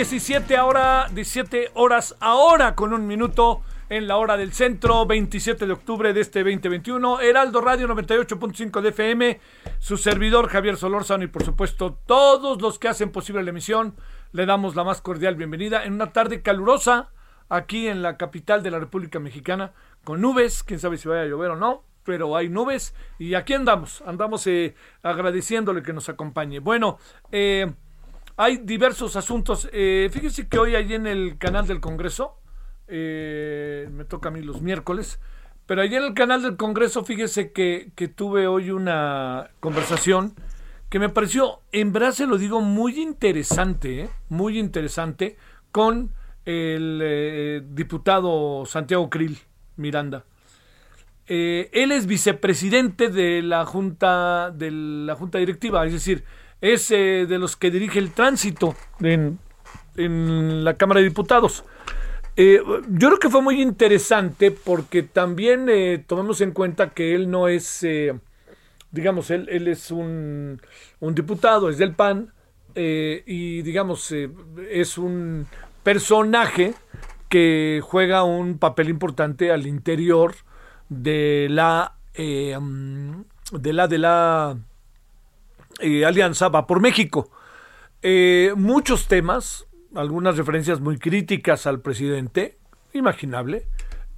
17 ahora, 17 horas ahora con un minuto en la hora del centro, 27 de octubre de este 2021, Heraldo Radio 98.5 de FM, su servidor Javier Solórzano y por supuesto todos los que hacen posible la emisión, le damos la más cordial bienvenida en una tarde calurosa aquí en la capital de la República Mexicana, con nubes, quién sabe si vaya a llover o no, pero hay nubes y aquí andamos, andamos eh, agradeciéndole que nos acompañe. Bueno, eh, hay diversos asuntos. Eh, fíjese que hoy allí en el canal del Congreso, eh, me toca a mí los miércoles, pero allí en el canal del Congreso, fíjese que, que tuve hoy una conversación que me pareció, en verdad se lo digo, muy interesante, ¿eh? muy interesante, con el eh, diputado Santiago Krill Miranda. Eh, él es vicepresidente de la junta de la junta directiva, es decir, es eh, de los que dirige el tránsito en, en la Cámara de Diputados. Eh, yo creo que fue muy interesante porque también eh, tomemos en cuenta que él no es, eh, digamos, él, él es un, un diputado, es del PAN, y digamos, es un personaje que juega un papel importante al interior de la mm, de la de la alianza va por México. Eh, muchos temas, algunas referencias muy críticas al presidente, imaginable,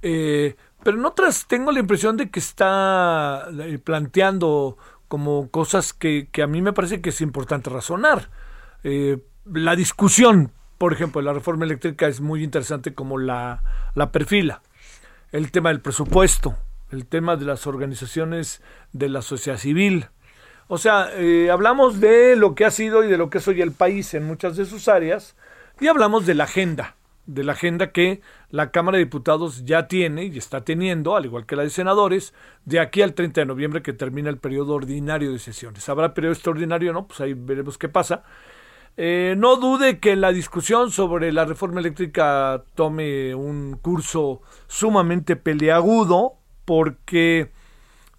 eh, pero en otras tengo la impresión de que está eh, planteando como cosas que, que a mí me parece que es importante razonar. La discusión, por ejemplo, de la reforma eléctrica es muy interesante como la, la perfila. El tema del presupuesto, el tema de las organizaciones de la sociedad civil, o sea, eh, hablamos de lo que ha sido y de lo que es hoy el país en muchas de sus áreas y hablamos de la agenda, de la agenda que la Cámara de Diputados ya tiene y está teniendo, al igual que la de senadores, de aquí al 30 de noviembre que termina el periodo ordinario de sesiones. ¿Habrá periodo extraordinario? No, pues ahí veremos qué pasa. Eh, no dude que la discusión sobre la reforma eléctrica tome un curso sumamente peleagudo porque,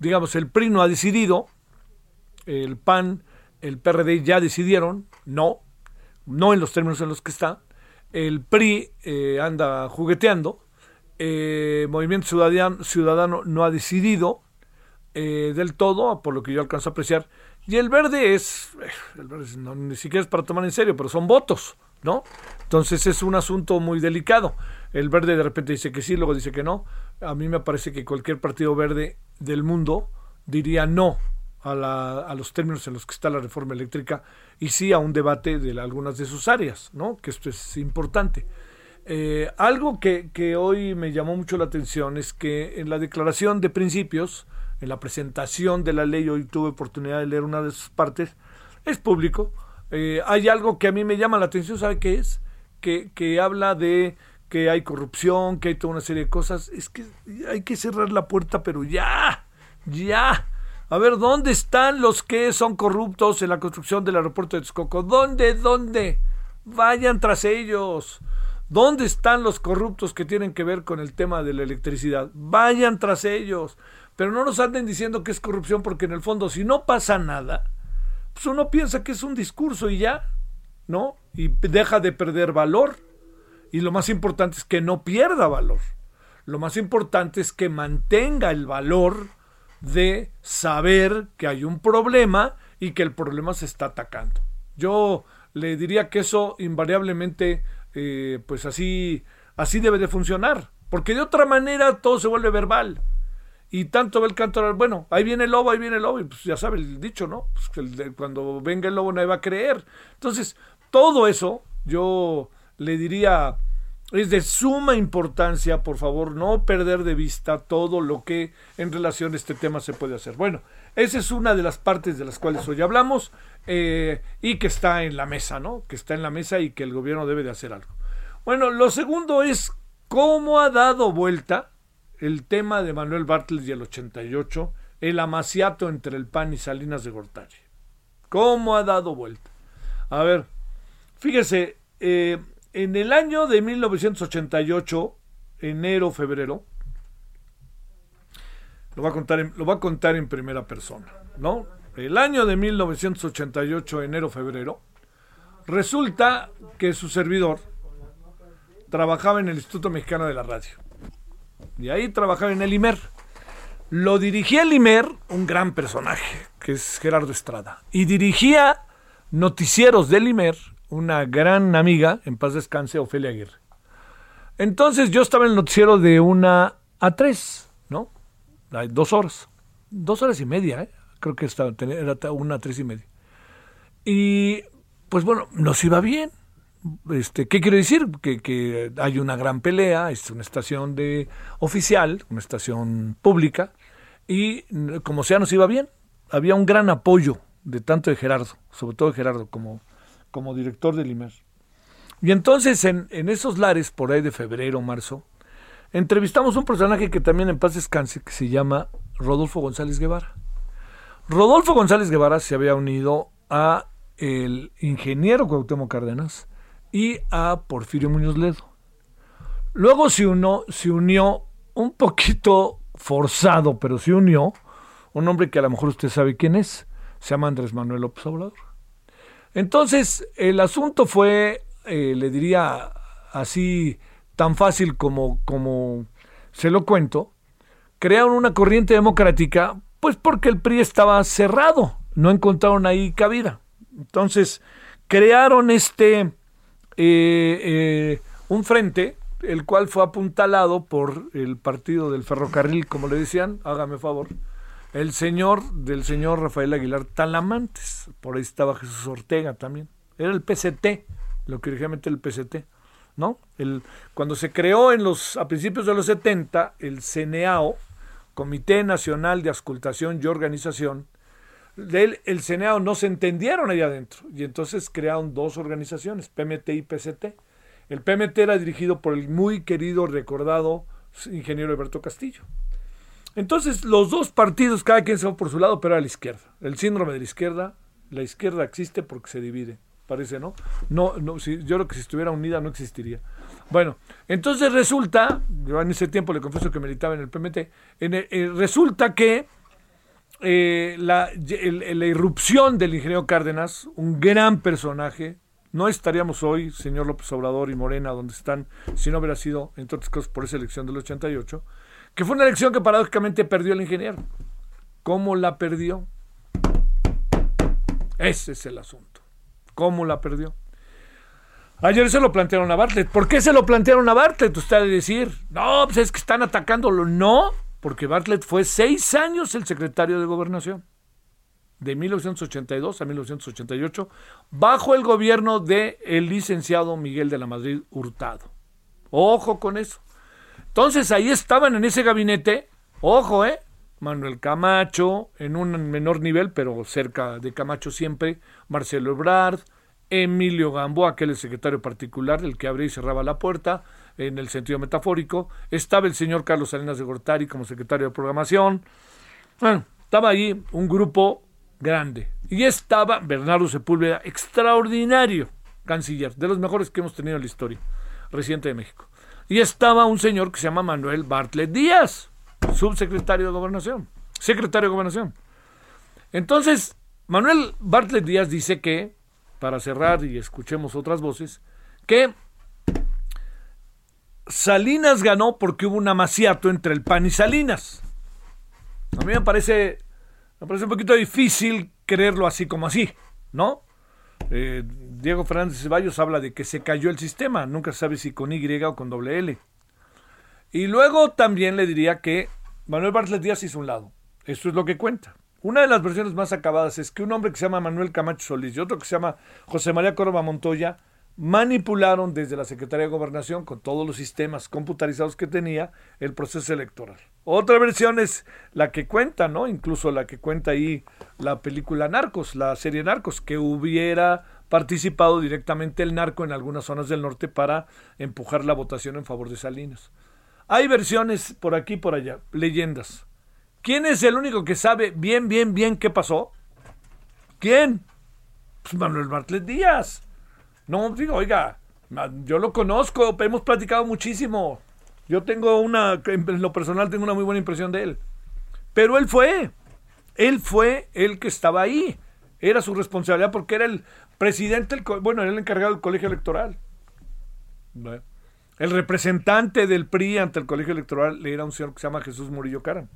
digamos, el PRI no ha decidido, el PAN, el PRD ya decidieron, no, no en los términos en los que está. El PRI eh, anda jugueteando. Eh, Movimiento Ciudadano, Ciudadano no ha decidido eh, del todo, por lo que yo alcanzo a apreciar. Y el verde es, eh, ni siquiera es para tomar en serio, pero son votos, ¿no? Entonces es un asunto muy delicado. El verde de repente dice que sí, luego dice que no. A mí me parece que cualquier partido verde del mundo diría no a, los términos en los que está la reforma eléctrica y sí a un debate de algunas de sus áreas, ¿no? Que esto es importante. Eh, algo que, que hoy me llamó mucho la atención es que en la declaración de principios, en la presentación de la ley, hoy tuve oportunidad de leer una de sus partes, es público. eh, hay algo que a mí me llama la atención, ¿sabe qué es? Que, que habla de que hay corrupción, que hay toda una serie de cosas. Es que hay que cerrar la puerta, pero ya, ya. A ver, ¿dónde están los que son corruptos en la construcción del aeropuerto de Texcoco? ¿Dónde, dónde? Vayan tras ellos. ¿Dónde están los corruptos que tienen que ver con el tema de la electricidad? Vayan tras ellos. Pero no nos anden diciendo que es corrupción porque en el fondo si no pasa nada, pues uno piensa que es un discurso y ya, ¿no? Y deja de perder valor. Y lo más importante es que no pierda valor. Lo más importante es que mantenga el valor de saber que hay un problema y que el problema se está atacando. Yo le diría que eso invariablemente, eh, pues así, así debe de funcionar, porque de otra manera todo se vuelve verbal. Y tanto ve el canto, bueno, ahí viene el lobo, ahí viene el lobo, y pues ya sabe el dicho, ¿no? Pues que cuando venga el lobo nadie va a creer. Entonces, todo eso, yo le diría, es de suma importancia, por favor, no perder de vista todo lo que en relación a este tema se puede hacer. Bueno, esa es una de las partes de las cuales hoy hablamos eh, y que está en la mesa, ¿no? Que está en la mesa y que el gobierno debe de hacer algo. Bueno, lo segundo es cómo ha dado vuelta el tema de Manuel Bartlett y el 88, el amaciato entre el PAN y Salinas de Gortari. ¿Cómo ha dado vuelta? A ver, fíjese, eh, en el año de 1988, enero, febrero, lo va a contar en, lo va a contar en primera persona, ¿no? El año de 1988, enero, febrero, resulta que su servidor trabajaba en el Instituto Mexicano de la Radio. Y ahí trabajaba en el IMER. Lo dirigía el IMER, un gran personaje, que es Gerardo Estrada. Y dirigía noticieros del IMER, una gran amiga, en paz descanse, Ofelia Aguirre. Entonces yo estaba en el noticiero de una a tres, ¿no? Dos horas. Dos horas y media, ¿eh? Creo que estaba, era una a tres y media. Y pues bueno, nos iba bien. Este, ¿Qué quiero decir? Que, que, hay una gran pelea, es una estación de oficial, una estación pública, y como sea nos iba bien. Había un gran apoyo de tanto de Gerardo, sobre todo de Gerardo, como, como director del IMER. Y entonces en, esos lares, por ahí de febrero, marzo, entrevistamos un personaje que también en paz descanse, que se llama Rodolfo González Guevara. Rodolfo González Guevara se había unido a el ingeniero Cuauhtémoc Cárdenas, y a Porfirio Muñoz Ledo. Luego se, uno, se unió un poquito forzado, pero se unió un hombre que a lo mejor usted sabe quién es. Se llama Andrés Manuel López Obrador. Entonces, el asunto fue, eh, le diría así, tan fácil como, como se lo cuento. Crearon una corriente democrática, pues porque el PRI estaba cerrado, no encontraron ahí cabida. Entonces, crearon este eh, eh, un frente, el cual fue apuntalado por el partido del ferrocarril, como le decían, hágame favor, el señor del señor Rafael Aguilar Talamantes, por ahí estaba Jesús Ortega también, era el PCT, lo que originalmente el PCT, ¿no? El, cuando se creó en los, a principios de los 70 el CNAO, Comité Nacional de Ascultación y Organización, del el Senado no se entendieron ahí adentro y entonces crearon dos organizaciones, PMT y PCT. El PMT era dirigido por el muy querido, recordado ingeniero Alberto Castillo. Entonces los dos partidos, cada quien se va por su lado, pero a la izquierda. El síndrome de la izquierda, la izquierda existe porque se divide, parece, ¿no? No, no si, yo creo que si estuviera unida no existiría. Bueno, entonces resulta, yo en ese tiempo le confieso que militaba en el PMT, en eh, resulta que eh, la, la irrupción del ingeniero Cárdenas, un gran personaje, no estaríamos hoy, señor López Obrador y Morena, donde están, si no hubiera sido, entre otras cosas, por esa elección del 88, que fue una elección que paradójicamente perdió el ingeniero. ¿Cómo la perdió? Ese es el asunto. ¿Cómo la perdió? Ayer se lo plantearon a Bartlett. ¿Por qué se lo plantearon a Bartlett? Usted ha de decir, no, pues es que están atacándolo. No, porque Bartlett fue seis años el secretario de Gobernación, de 1982 a 1988, bajo el gobierno del el licenciado Miguel de la Madrid Hurtado. Ojo con eso. Entonces ahí estaban en ese gabinete, ojo, ¿eh? Manuel Camacho, en un menor nivel, pero cerca de Camacho siempre, Marcelo Ebrard, Emilio Gamboa, que el secretario particular, el que abría y cerraba la puerta, en el sentido metafórico. Estaba el señor Carlos Salinas de Gortari como secretario de programación. Bueno, estaba ahí un grupo grande. Y estaba Bernardo Sepúlveda, extraordinario canciller, de los mejores que hemos tenido en la historia reciente de México. Y estaba un señor que se llama Manuel Bartlett Díaz, subsecretario de Gobernación, secretario de Gobernación. Entonces, Manuel Bartlett Díaz dice que, para cerrar y escuchemos otras voces, que Salinas ganó porque hubo un amaciato entre el PAN y Salinas. A mí me parece, me parece un poquito difícil creerlo así como así, ¿no? Eh, Diego Fernández Ceballos habla de que se cayó el sistema, nunca sabe si con Y o con doble L. Y luego también le diría que Manuel Bartlett Díaz hizo un lado. Eso es lo que cuenta. Una de las versiones más acabadas es que un hombre que se llama Manuel Camacho Solís y otro que se llama José María Córdoba Montoya manipularon desde la Secretaría de Gobernación con todos los sistemas computarizados que tenía el proceso electoral. Otra versión es la que cuenta, ¿no? Incluso la que cuenta ahí la película Narcos, la serie Narcos, que hubiera participado directamente el narco en algunas zonas del norte para empujar la votación en favor de Salinas. Hay versiones por aquí y por allá, leyendas. ¿Quién es el único que sabe bien, bien, bien qué pasó? ¿Quién? Pues Manuel Bartlett Díaz. No, digo, oiga, yo lo conozco, hemos platicado muchísimo. Yo tengo una, en lo personal tengo una muy buena impresión de él. Pero él fue, él fue el que estaba ahí. Era su responsabilidad porque era el presidente, bueno, era el encargado del colegio electoral. El representante del PRI ante el colegio electoral era un señor que se llama Jesús Murillo Caram.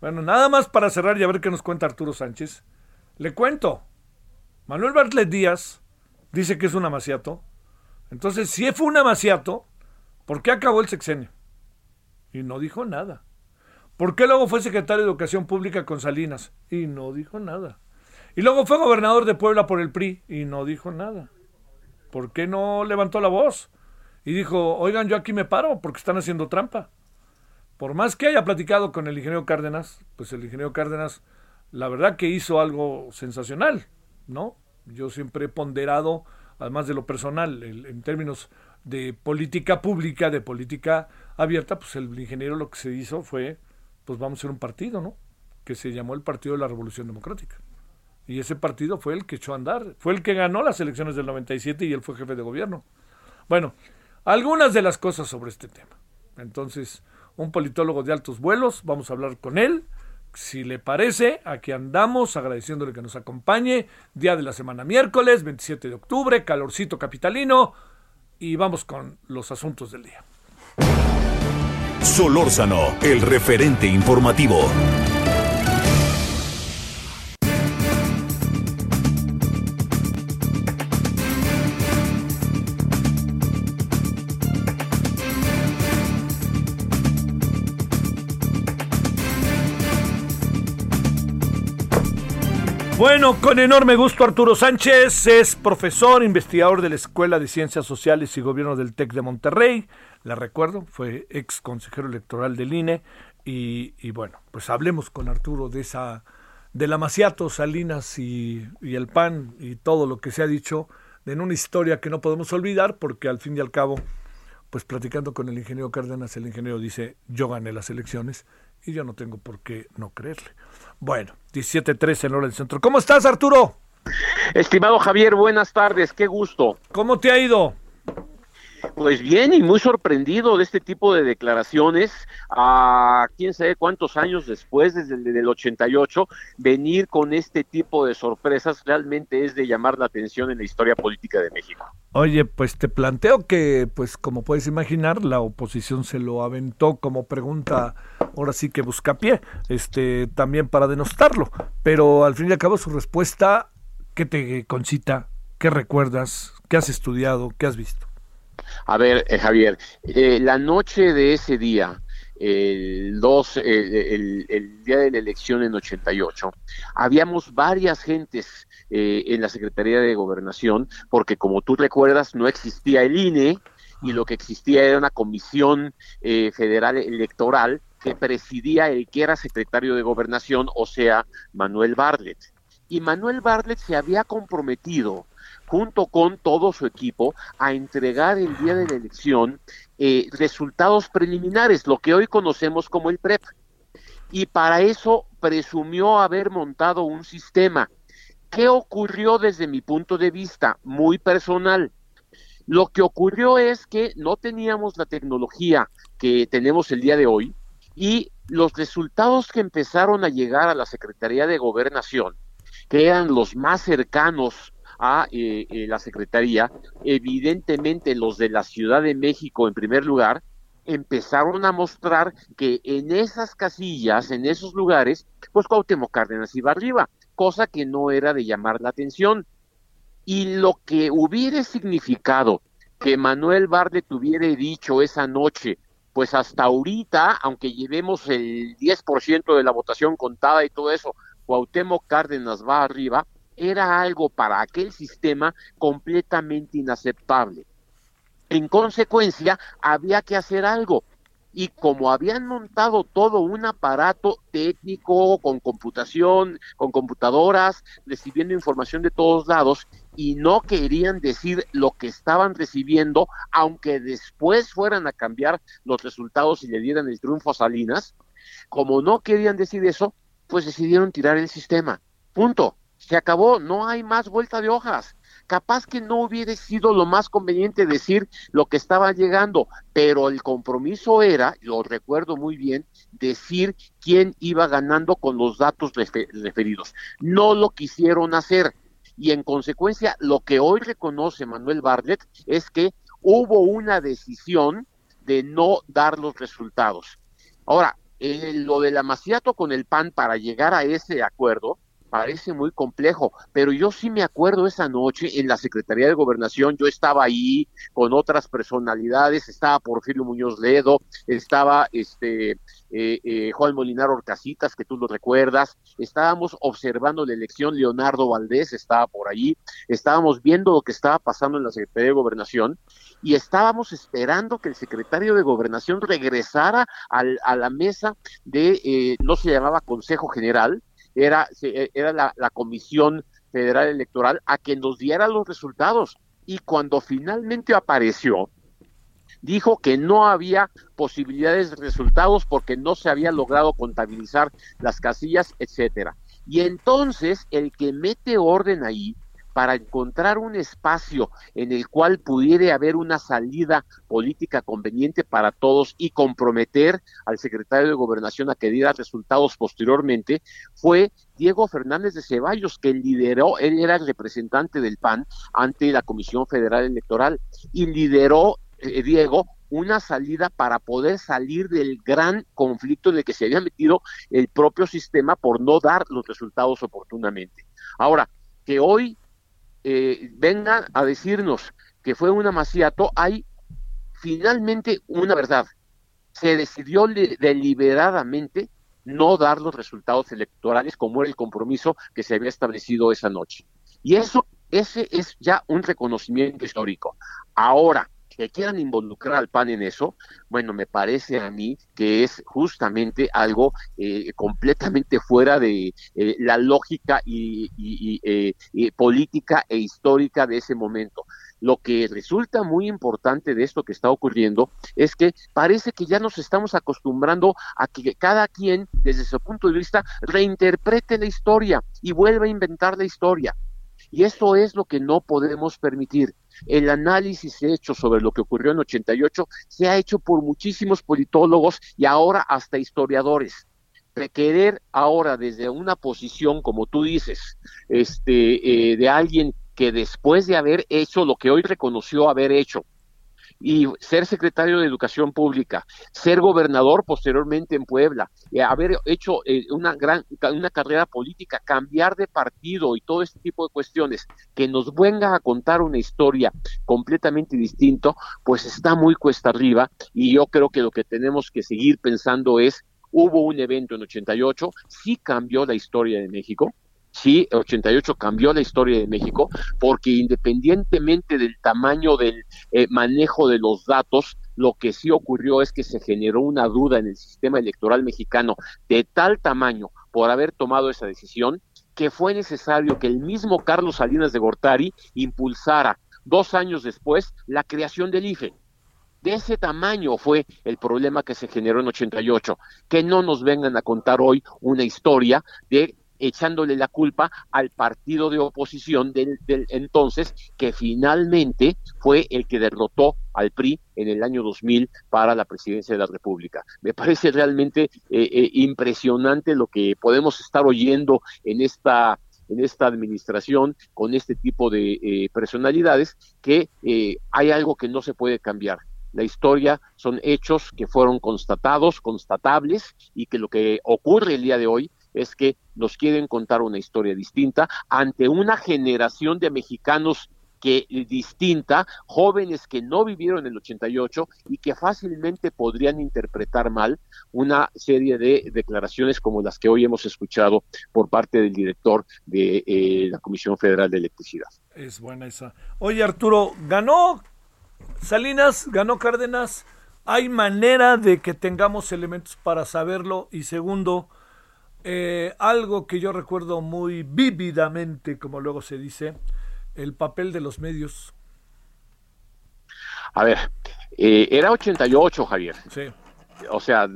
Bueno, nada más para cerrar y a ver qué nos cuenta Arturo Sánchez. Le cuento. Manuel Bartlett Díaz dice que es un amaciato. Entonces, si fue un amaciato, ¿por qué acabó el sexenio? Y no dijo nada. ¿Por qué luego fue secretario de Educación Pública con Salinas? Y no dijo nada. Y luego fue gobernador de Puebla por el PRI y no dijo nada. ¿Por qué no levantó la voz? Y dijo, oigan, yo aquí me paro porque están haciendo trampa por más que haya platicado con el ingeniero Cárdenas, pues el ingeniero Cárdenas, la verdad que hizo algo sensacional, ¿no? Yo siempre he ponderado, además de lo personal, en términos de política pública, de política abierta, pues el ingeniero lo que se hizo fue, pues vamos a ser un partido, ¿no? Que se llamó el Partido de la Revolución Democrática. Y ese partido fue el que echó a andar, fue el que ganó las elecciones del 97 y él fue jefe de gobierno. Bueno, algunas de las cosas sobre este tema. Entonces, un politólogo de altos vuelos. Vamos a hablar con él. Si le parece, aquí andamos agradeciéndole que nos acompañe. Día de la semana miércoles, 27 de octubre, calorcito capitalino. Y vamos con los asuntos del día. Solórzano, el referente informativo. Bueno, con enorme gusto Arturo Sánchez es profesor, investigador de la Escuela de Ciencias Sociales y Gobierno del TEC de Monterrey. La recuerdo, fue ex consejero electoral del INE. Y, bueno, pues hablemos con Arturo de esa, de la Maciato, Salinas y, y el PAN y todo lo que se ha dicho en una historia que no podemos olvidar porque al fin y al cabo, pues platicando con el ingeniero Cárdenas, el ingeniero dice, yo gané las elecciones y yo no tengo por qué no creerle. Bueno, 17.13 en hora del centro. ¿Cómo estás, Arturo? Estimado Javier, buenas tardes, qué gusto. ¿Cómo te ha ido? Pues bien y muy sorprendido de este tipo de declaraciones a quién sabe cuántos años después, desde el 88, venir con este tipo de sorpresas realmente es de llamar la atención en la historia política de México. Oye, pues te planteo que, pues como puedes imaginar, la oposición se lo aventó como pregunta, ahora sí que busca pie, este, también para denostarlo, pero al fin y al cabo su respuesta, ¿qué te concita? ¿Qué recuerdas? ¿Qué has estudiado? ¿Qué has visto? A ver, eh, Javier, eh, la noche de ese día, el, el, día de la elección en 88, habíamos varias gentes eh, en la Secretaría de Gobernación, porque como tú recuerdas, no existía el INE y lo que existía era una comisión federal electoral que presidía el que era secretario de Gobernación, o sea, Manuel Bartlett. Y Manuel Bartlett se había comprometido junto con todo su equipo, a entregar el día de la elección eh, resultados preliminares, lo que hoy conocemos como el PREP. Y para eso presumió haber montado un sistema. ¿Qué ocurrió desde mi punto de vista muy personal? Lo que ocurrió es que no teníamos la tecnología que tenemos el día de hoy y los resultados que empezaron a llegar a la Secretaría de Gobernación, que eran los más cercanos a eh, eh, la Secretaría, evidentemente los de la Ciudad de México en primer lugar, empezaron a mostrar que en esas casillas, en esos lugares, pues Cuauhtémoc Cárdenas iba arriba, cosa que no era de llamar la atención. Y lo que hubiera significado que Manuel Barlet hubiera dicho esa noche, pues hasta ahorita, aunque llevemos el 10% de la votación contada y todo eso, Cuauhtémoc Cárdenas va arriba, era algo para aquel sistema completamente inaceptable. En consecuencia, había que hacer algo. Y como habían montado todo un aparato técnico con computación, con computadoras, recibiendo información de todos lados, y no querían decir lo que estaban recibiendo, aunque después fueran a cambiar los resultados y le dieran el triunfo a Salinas, como no querían decir eso, pues decidieron tirar el sistema. Punto. Se acabó, no hay más vuelta de hojas capaz que no hubiera sido lo más conveniente decir lo que estaba llegando, pero el compromiso era, lo recuerdo muy bien, decir quién iba ganando con los datos referidos. No lo quisieron hacer y en consecuencia lo que hoy reconoce Manuel Bartlett es que hubo una decisión de no dar los resultados. Ahora, eh, lo del amaciato con el PAN para llegar a ese acuerdo, parece muy complejo, pero yo sí me acuerdo esa noche en la Secretaría de Gobernación, yo estaba ahí con otras personalidades, estaba Porfirio Muñoz Ledo, estaba este eh, eh, Juan Molinar Orcasitas, que tú lo recuerdas, estábamos observando la elección, Leonardo Valdés estaba por allí, estábamos viendo lo que estaba pasando en la Secretaría de Gobernación y estábamos esperando que el secretario de Gobernación regresara al, a la mesa de, eh, no se llamaba Consejo General, era, e, era la, Comisión Federal Electoral a que nos diera los resultados. Y cuando finalmente apareció, dijo que no había posibilidades de resultados porque no se había logrado contabilizar las casillas, etcétera. Y entonces el que mete orden ahí para encontrar un espacio en el cual pudiera haber una salida política conveniente para todos y comprometer al secretario de Gobernación a que diera resultados posteriormente, fue Diego Fernández de Ceballos, que lideró, él era el representante del PAN ante la Comisión Federal Electoral y lideró eh, Diego una salida para poder salir del gran conflicto en el que se había metido el propio sistema por no dar los resultados oportunamente. Ahora, que hoy eh, vengan a decirnos que fue un amaciato, hay finalmente una verdad. Se decidió deliberadamente no dar los resultados electorales como era el compromiso que se había establecido esa noche. Y eso, ese es ya un reconocimiento histórico. Ahora, que quieran involucrar al PAN en eso, bueno, me parece a mí que es justamente algo eh, completamente fuera de eh, la lógica eh, y, política e histórica de ese momento. Lo que resulta muy importante de esto que está ocurriendo es que parece que ya nos estamos acostumbrando a que cada quien, desde su punto de vista, reinterprete la historia y vuelva a inventar la historia. Y eso es lo que no podemos permitir. El análisis hecho sobre lo que ocurrió en 88 se ha hecho por muchísimos politólogos y ahora hasta historiadores. Requerer ahora desde una posición, como tú dices, este, eh, de alguien que después de haber hecho lo que hoy reconoció haber hecho, y ser secretario de Educación Pública, ser gobernador posteriormente en Puebla, y haber hecho eh, una gran una carrera política, cambiar de partido y todo este tipo de cuestiones, que nos venga a contar una historia completamente distinto, pues está muy cuesta arriba y yo creo que lo que tenemos que seguir pensando es hubo un evento en 88, sí cambió la historia de México, sí, 88 cambió la historia de México, porque independientemente del tamaño del eh, manejo de los datos, lo que sí ocurrió es que se generó una duda en el sistema electoral mexicano de tal tamaño por haber tomado esa decisión que fue necesario que el mismo Carlos Salinas de Gortari impulsara dos años después la creación del IFE. De ese tamaño fue el problema que se generó en 88. Que no nos vengan a contar hoy una historia de echándole la culpa al partido de oposición del, entonces, que finalmente fue el que derrotó al PRI en el año 2000 para la presidencia de la República. Me parece realmente eh, eh, impresionante lo que podemos estar oyendo en esta en esta administración con este tipo de eh, personalidades que eh, hay algo que no se puede cambiar. La historia son hechos que fueron constatados, constatables, y que lo que ocurre el día de hoy es que nos quieren contar una historia distinta ante una generación de mexicanos que distinta, jóvenes que no vivieron el 88 y que fácilmente podrían interpretar mal una serie de declaraciones como las que hoy hemos escuchado por parte del director de eh, la Comisión Federal de Electricidad. Es buena esa. Oye, Arturo, ganó Salinas, ganó Cárdenas. ¿Hay manera de que tengamos elementos para saberlo? Y segundo, eh, algo que yo recuerdo muy vívidamente, como luego se dice, el papel de los medios. A ver, eh, era 88, Javier. Sí. O sea,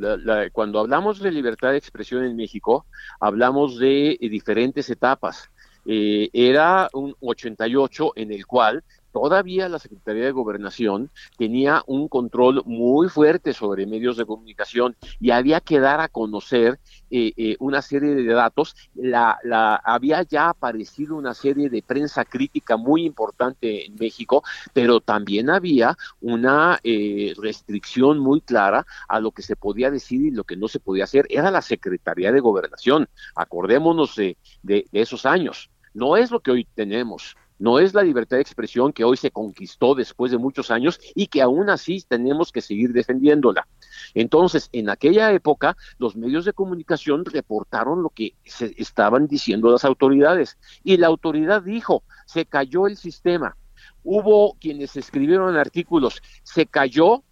cuando hablamos de libertad de expresión en México, hablamos de eh, diferentes etapas. era un 88 en el cual todavía la Secretaría de Gobernación tenía un control muy fuerte sobre medios de comunicación y había que dar a conocer eh, eh, una serie de datos. La, la, había ya aparecido una serie de prensa crítica muy importante en México, pero también había una eh, restricción muy clara a lo que se podía decir y lo que no se podía hacer. Era la Secretaría de Gobernación. Acordémonos de, de esos años. No es lo que hoy tenemos no es la libertad de expresión que hoy se conquistó después de muchos años y que aún así tenemos que seguir defendiéndola. Entonces, en aquella época, los medios de comunicación reportaron lo que se estaban diciendo las autoridades y la autoridad dijo, se cayó el sistema. Hubo quienes escribieron artículos, se cayó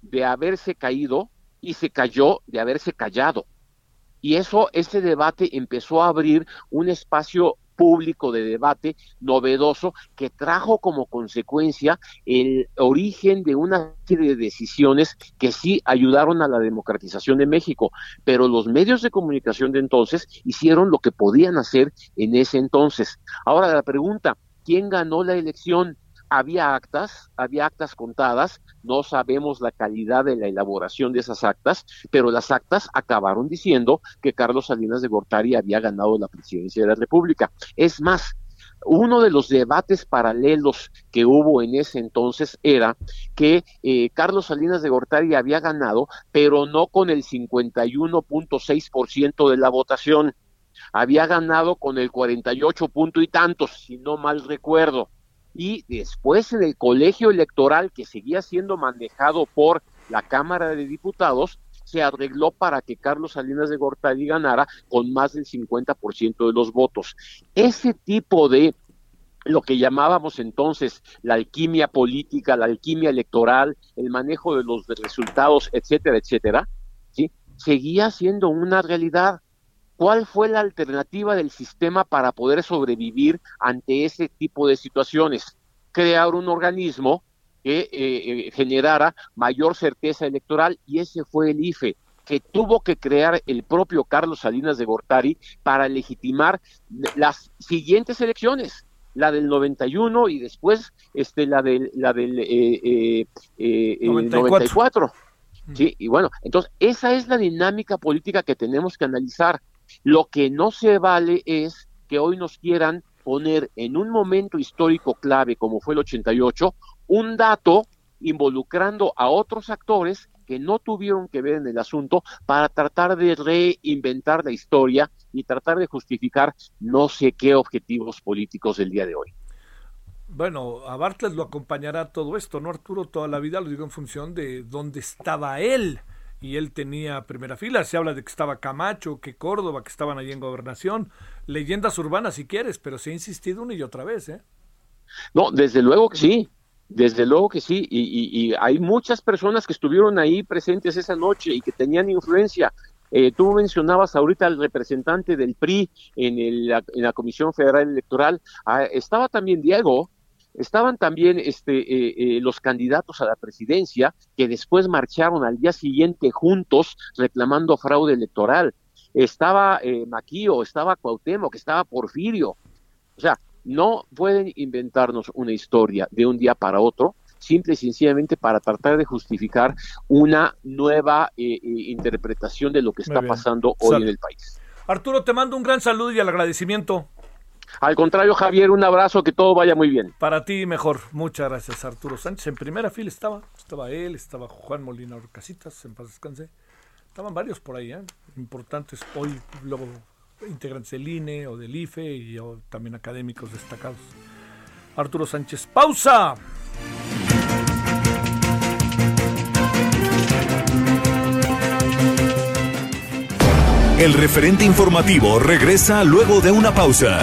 de haberse caído y se cayó de haberse callado. Y eso, ese debate empezó a abrir un espacio público de debate novedoso que trajo como consecuencia el origen de una serie de decisiones que sí ayudaron a la democratización de México, pero los medios de comunicación de entonces hicieron lo que podían hacer en ese entonces. Ahora la pregunta, ¿quién ganó la elección? Había actas, había actas contadas, no sabemos la calidad de la elaboración de esas actas, pero las actas acabaron diciendo que Carlos Salinas de Gortari había ganado la presidencia de la República. Es más, uno de los debates paralelos que hubo en ese entonces era que eh, Carlos Salinas de Gortari había ganado, pero no con el 51.6% de la votación. Había ganado con el 48 punto y tantos, si no mal recuerdo y después en el colegio electoral que seguía siendo manejado por la Cámara de Diputados, se arregló para que Carlos Salinas de Gortari ganara con más del 50% de los votos. Ese tipo de lo que llamábamos entonces la alquimia política, la alquimia electoral, el manejo de los resultados, etcétera, etcétera, ¿sí? seguía siendo una realidad. ¿Cuál fue la alternativa del sistema para poder sobrevivir ante ese tipo de situaciones? Crear un organismo que eh, eh, generara mayor certeza electoral y ese fue el IFE que tuvo que crear el propio Carlos Salinas de Gortari para legitimar las siguientes elecciones, la del 91 y después este la del la del eh, 94. Sí, y bueno, entonces esa es la dinámica política que tenemos que analizar. Lo que no se vale es que hoy nos quieran poner en un momento histórico clave como fue el 88 un dato involucrando a otros actores que no tuvieron que ver en el asunto para tratar de reinventar la historia y tratar de justificar no sé qué objetivos políticos del día de hoy. Bueno, a Bartlett lo acompañará todo esto, ¿no, Arturo? Toda la vida lo digo en función de dónde estaba él y él tenía primera fila. Se habla de que estaba Camacho, que Córdoba, que estaban allí en gobernación. Leyendas urbanas si quieres, pero se ha insistido una y otra vez, ¿eh? No, desde luego que sí, desde luego que sí. Y, y, hay muchas personas que estuvieron ahí presentes esa noche y que tenían influencia. Eh, tú mencionabas ahorita al representante del PRI en, el, en la Comisión Federal Electoral. Ah, estaba también Diego, Estaban también este, eh, eh, los candidatos a la presidencia que después marcharon al día siguiente juntos reclamando fraude electoral. Estaba eh, Maquío, estaba Cuauhtémoc, estaba Porfirio. O sea, no pueden inventarnos una historia de un día para otro, simple y sencillamente para tratar de justificar una nueva eh, interpretación de lo que está pasando hoy en el país. Arturo, te mando un gran saludo y el agradecimiento. Al contrario, Javier, un abrazo, que todo vaya muy bien. Para ti mejor. Muchas gracias, Arturo Sánchez. En primera fila estaba, estaba él, estaba Juan Molina Orcasitas, en paz descanse. Estaban varios por ahí, ¿eh? importantes hoy, luego integrantes del INE o del IFE y o también académicos destacados. Arturo Sánchez, pausa. El referente informativo regresa luego de una pausa.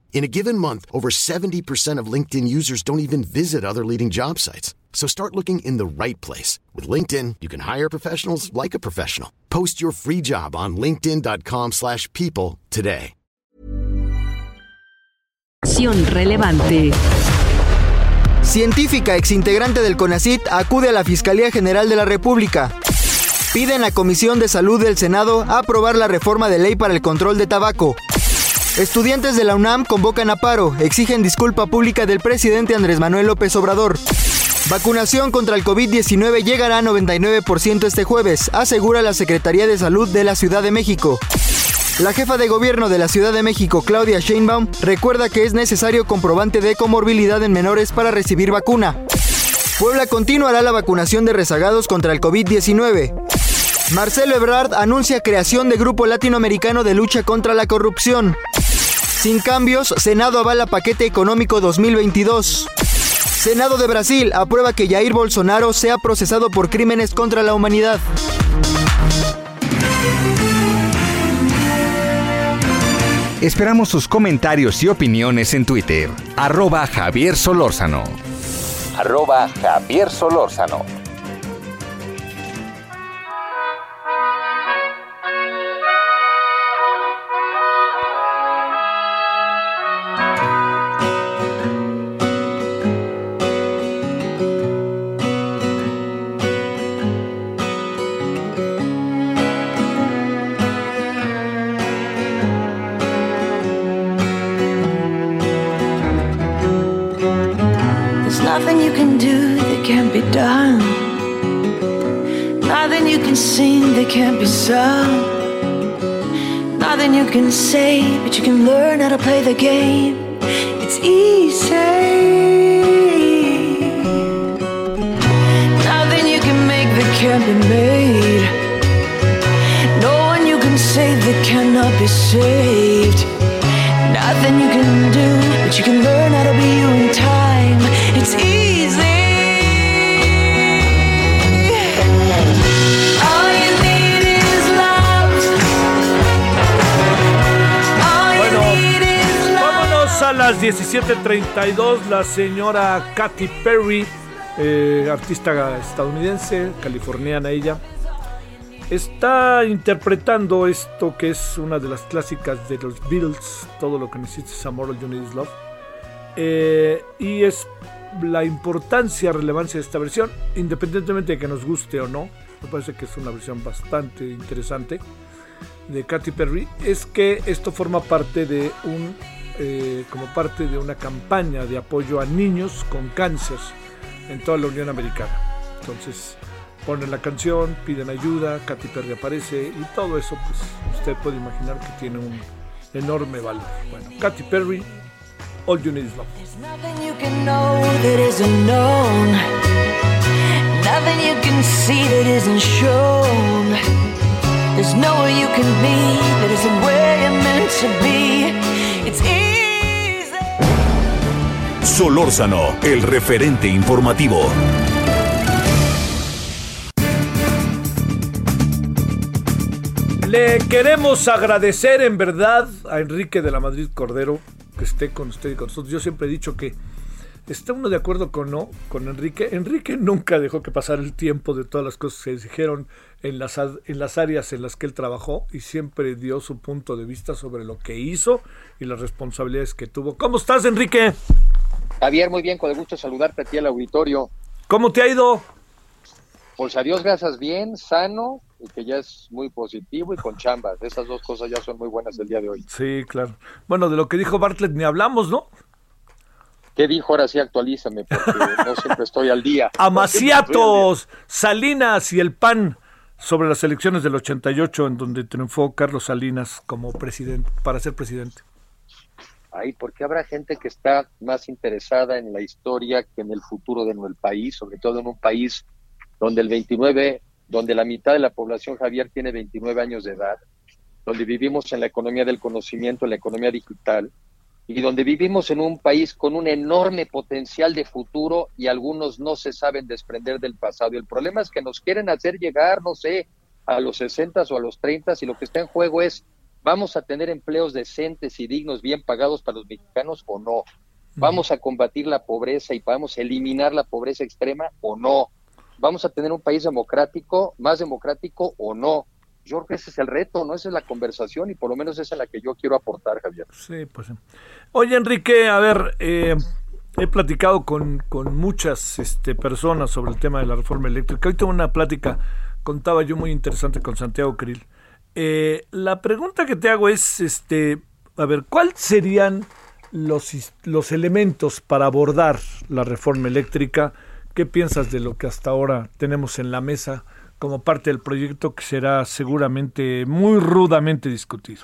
In a given month, over 70% of LinkedIn users don't even visit other leading job sites. So start looking in the right place. With LinkedIn, you can hire professionals like a professional. Post your free job on linkedin.com/people slash people today. relevante. Científica exintegrante del CONACIT acude a la Fiscalía General de la República. Piden a Comisión de Salud del Senado aprobar la reforma de ley para el control de tabaco. Estudiantes de la UNAM convocan a paro, exigen disculpa pública del presidente Andrés Manuel López Obrador. Vacunación contra el COVID-19 llegará a 99% este jueves, asegura la Secretaría de Salud de la Ciudad de México. La jefa de gobierno de la Ciudad de México, Claudia Sheinbaum, recuerda que es necesario comprobante de comorbilidad en menores para recibir vacuna. Puebla continuará la vacunación de rezagados contra el COVID-19. Marcelo Ebrard anuncia creación de Grupo Latinoamericano de Lucha contra la Corrupción. Sin cambios, Senado avala paquete económico 2022. Senado de Brasil aprueba que Jair Bolsonaro sea procesado por crímenes contra la humanidad. Esperamos sus comentarios y opiniones en Twitter. Arroba Javier Solórzano. Arroba Javier Solórzano. Sung. Nothing you can say, but you can learn how to play the game. It's easy. Nothing you can make that can't be made. No one you can save that cannot be saved. Nothing you can do, but you can learn how to be you las 17:32. La señora Katy Perry, eh, artista estadounidense, californiana ella, está interpretando esto que es una de las clásicas de los Beatles, Todo lo que necesites es amor, you need love. Eh, y es la importancia, relevancia de esta versión, independientemente de que nos guste o no, me parece que es una versión bastante interesante de Katy Perry, es que esto forma parte de un, eh, como parte de una campaña de apoyo a niños con cáncer en toda la Unión Americana. Entonces ponen la canción, piden ayuda, Katy Perry aparece y todo eso, pues usted puede imaginar que tiene un enorme valor. Bueno, Katy Perry, All You Need Is Love. Nothing you can know that isn't known. Nothing you can see that isn't shown. There's nowhere you can be that isn't where you're meant to be. It's easy. Solórzano, el referente informativo. Le queremos agradecer en verdad a Enrique de la Madrid Cordero que esté con usted y con nosotros. Yo siempre he dicho que ¿Está uno de acuerdo con no? Con Enrique. Enrique nunca dejó que pasara el tiempo de todas las cosas que se dijeron en las, en las áreas en las que él trabajó y siempre dio su punto de vista sobre lo que hizo y las responsabilidades que tuvo. ¿Cómo estás, Enrique? Javier, muy bien, con el gusto de saludarte aquí al auditorio. ¿Cómo te ha ido? Pues adiós, gracias, bien, sano, y que ya es muy positivo y con chambas. Esas dos cosas ya son muy buenas el día de hoy. Sí, claro. Bueno, de lo que dijo Bartlett ni hablamos, ¿no? ¿Qué dijo? Ahora sí, actualízame, porque no siempre estoy al día. Amaciatos, Salinas y el PAN sobre las elecciones del 88 en donde triunfó Carlos Salinas como presidente, para ser presidente. Ay, porque habrá gente que está más interesada en la historia que en el futuro de nuestro país, sobre todo en un país donde el 29, donde la mitad de la población, Javier, tiene 29 años de edad, donde vivimos en la economía del conocimiento, en la economía digital, y donde vivimos en un país con un enorme potencial de futuro y algunos no se saben desprender del pasado. Y el problema es que nos quieren hacer llegar, no sé, a los 60 o a los 30 y lo que está en juego es, ¿vamos a tener empleos decentes y dignos, bien pagados para los mexicanos o no? ¿Vamos a combatir la pobreza y vamos a eliminar la pobreza extrema o no? ¿Vamos a tener un país democrático, más democrático o no? Yo creo que ese es el reto, ¿no? Esa es la conversación y por lo menos esa es la que yo quiero aportar, Javier. Sí, pues. Oye, Enrique, a ver, eh, he platicado con, con muchas este, personas sobre el tema de la reforma eléctrica. Hoy tengo una plática, contaba yo, muy interesante con Santiago Krill. Eh, la pregunta que te hago es, este, a ver, ¿cuáles serían los, los elementos para abordar la reforma eléctrica? ¿Qué piensas de lo que hasta ahora tenemos en la mesa? Como parte del proyecto que será seguramente muy rudamente discutido?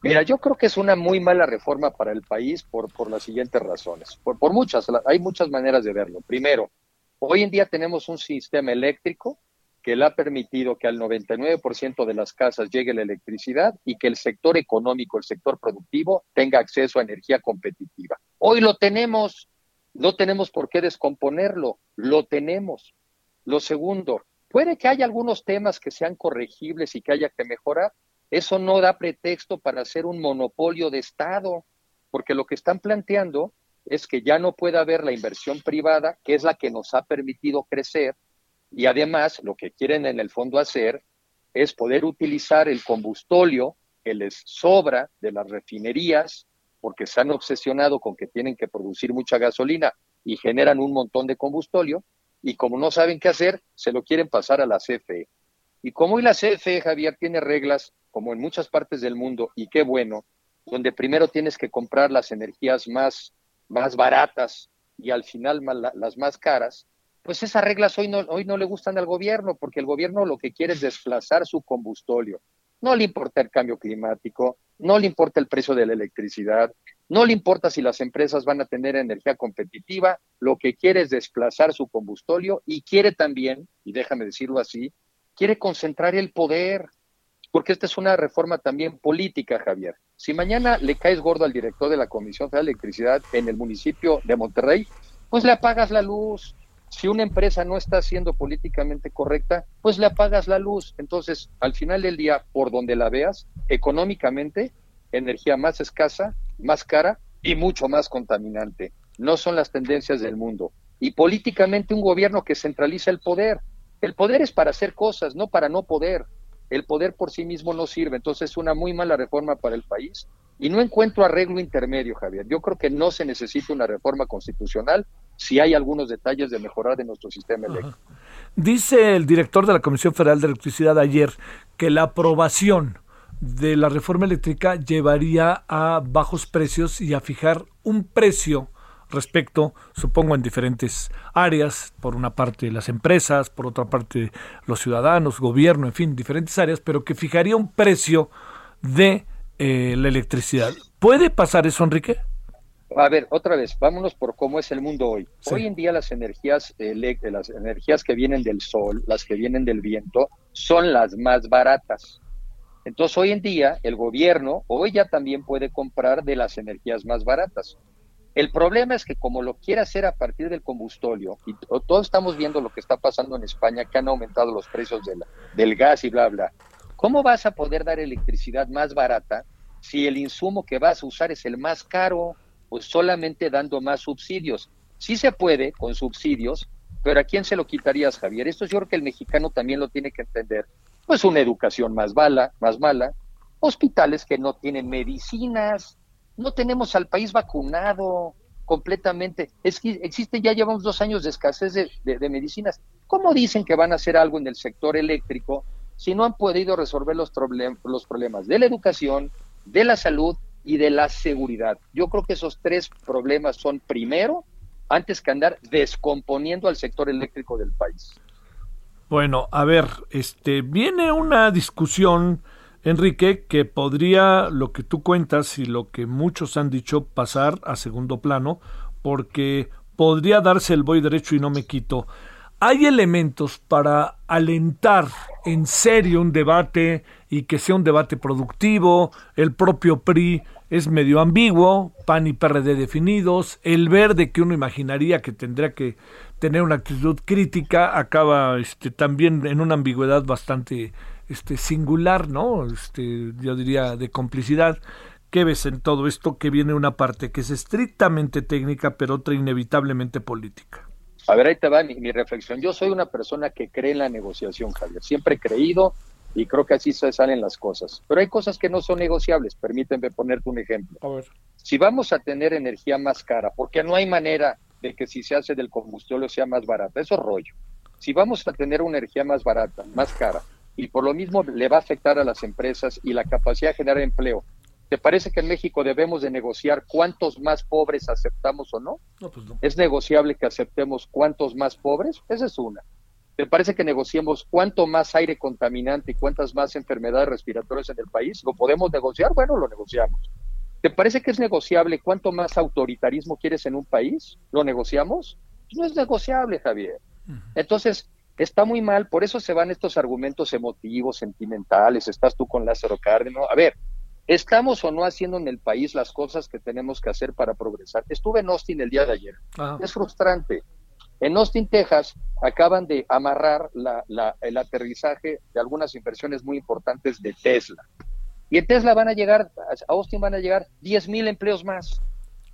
Mira, yo creo que es una muy mala reforma para el país por, por las siguientes razones. Por, por muchas, hay muchas maneras de verlo. Primero, hoy en día tenemos un sistema eléctrico que le ha permitido que al 99% de las casas llegue la electricidad y que el sector económico, el sector productivo, tenga acceso a energía competitiva. Hoy lo tenemos, no tenemos por qué descomponerlo, lo tenemos. Lo segundo, Puede que haya algunos temas que sean corregibles y que haya que mejorar. Eso no da pretexto para hacer un monopolio de Estado, porque lo que están planteando es que ya no puede haber la inversión privada, que es la que nos ha permitido crecer, y además lo que quieren en el fondo hacer es poder utilizar el combustóleo que les sobra de las refinerías, porque se han obsesionado con que tienen que producir mucha gasolina y generan un montón de combustóleo, y como no saben qué hacer, se lo quieren pasar a la CFE. Y como hoy la CFE, Javier, tiene reglas, como en muchas partes del mundo, y qué bueno, donde primero tienes que comprar las energías más, más baratas y al final las más caras, pues esas reglas hoy no, hoy no le gustan al gobierno, porque el gobierno lo que quiere es desplazar su combustóleo. No le importa el cambio climático, no le importa el precio de la electricidad, no le importa si las empresas van a tener energía competitiva, lo que quiere es desplazar su combustóleo y quiere también, y déjame decirlo así, quiere concentrar el poder, porque esta es una reforma también política, Javier. Si mañana le caes gordo al director de la Comisión de Electricidad en el municipio de Monterrey, pues le apagas la luz. Si una empresa no está siendo políticamente correcta, pues le apagas la luz. Entonces, al final del día, por donde la veas, económicamente, energía más escasa, más cara y mucho más contaminante. No son las tendencias del mundo. Y políticamente un gobierno que centraliza el poder. El poder es para hacer cosas, no para no poder. El poder por sí mismo no sirve. Entonces es una muy mala reforma para el país. Y no encuentro arreglo intermedio, Javier. Yo creo que no se necesita una reforma constitucional si hay algunos detalles de mejorar de nuestro sistema eléctrico. Dice el director de la Comisión Federal de Electricidad ayer que la aprobación de la reforma eléctrica llevaría a bajos precios y a fijar un precio respecto, supongo, en diferentes áreas, por una parte las empresas, por otra parte los ciudadanos, gobierno, en fin, diferentes áreas, pero que fijaría un precio de eh, la electricidad. ¿Puede pasar eso, Enrique? A ver, otra vez, vámonos por cómo es el mundo hoy. Hoy en día las energías, las energías que vienen del sol, las que vienen del viento, son las más baratas. Entonces hoy en día el gobierno hoy ya también puede comprar de las energías más baratas. El problema es que como lo quiere hacer a partir del combustóleo, y todos estamos viendo lo que está pasando en España, que han aumentado los precios del gas y bla, bla, ¿cómo vas a poder dar electricidad más barata si el insumo que vas a usar es el más caro? Pues solamente dando más subsidios. Sí se puede con subsidios, pero ¿a quién se lo quitarías, Javier? Esto yo creo que el mexicano también lo tiene que entender. Pues una educación más mala, más mala, hospitales que no tienen medicinas, no tenemos al país vacunado completamente. Es que existe, ya llevamos dos años de escasez de, medicinas. ¿Cómo dicen que van a hacer algo en el sector eléctrico si no han podido resolver los, los problemas de la educación, de la salud y de la seguridad? Yo creo que esos tres problemas son primero, antes que andar descomponiendo al sector eléctrico del país. Bueno, a ver, este viene una discusión Enrique, que podría, lo que tú cuentas y lo que muchos han dicho, pasar a segundo plano, porque podría darse el voy derecho y no me quito. Hay elementos para alentar en serio un debate y que sea un debate productivo. El propio PRI es medio ambiguo, PAN y PRD definidos. El verde que uno imaginaría que tendría que tener una actitud crítica acaba este, también en una ambigüedad bastante este singular, ¿no? Este, yo diría de complicidad. ¿Qué ves en todo esto? Que viene una parte que es estrictamente técnica, pero otra inevitablemente política. A ver, ahí te va mi, reflexión. Yo soy una persona que cree en la negociación, Javier. Siempre he creído y creo que así se salen las cosas. Pero hay cosas que no son negociables. Permíteme ponerte un ejemplo. A ver. Si vamos a tener energía más cara, porque no hay manera de que si se hace del combustible sea más barata, eso es rollo. Si vamos a tener una energía más barata, más cara, y por lo mismo le va a afectar a las empresas y la capacidad de generar empleo. ¿Te parece que en México debemos de negociar cuántos más pobres aceptamos o no? Pues ¿Es negociable que aceptemos cuántos más pobres? Esa es una. ¿Te parece que negociemos cuánto más aire contaminante y cuántas más enfermedades respiratorias en el país? ¿Lo podemos negociar? Bueno, lo negociamos. ¿Te parece que es negociable cuánto más autoritarismo quieres en un país? ¿Lo negociamos? No es negociable, Javier. Entonces, está muy mal, por eso se van estos argumentos emotivos, sentimentales, estás tú con Lázaro Cárdenas. A ver, ¿estamos o no haciendo en el país las cosas que tenemos que hacer para progresar? Estuve en Austin el día de ayer. Es frustrante. En Austin, Texas, acaban de amarrar el aterrizaje de algunas inversiones muy importantes de Tesla. Y en Tesla van a llegar, a Austin van a llegar 10 mil empleos más,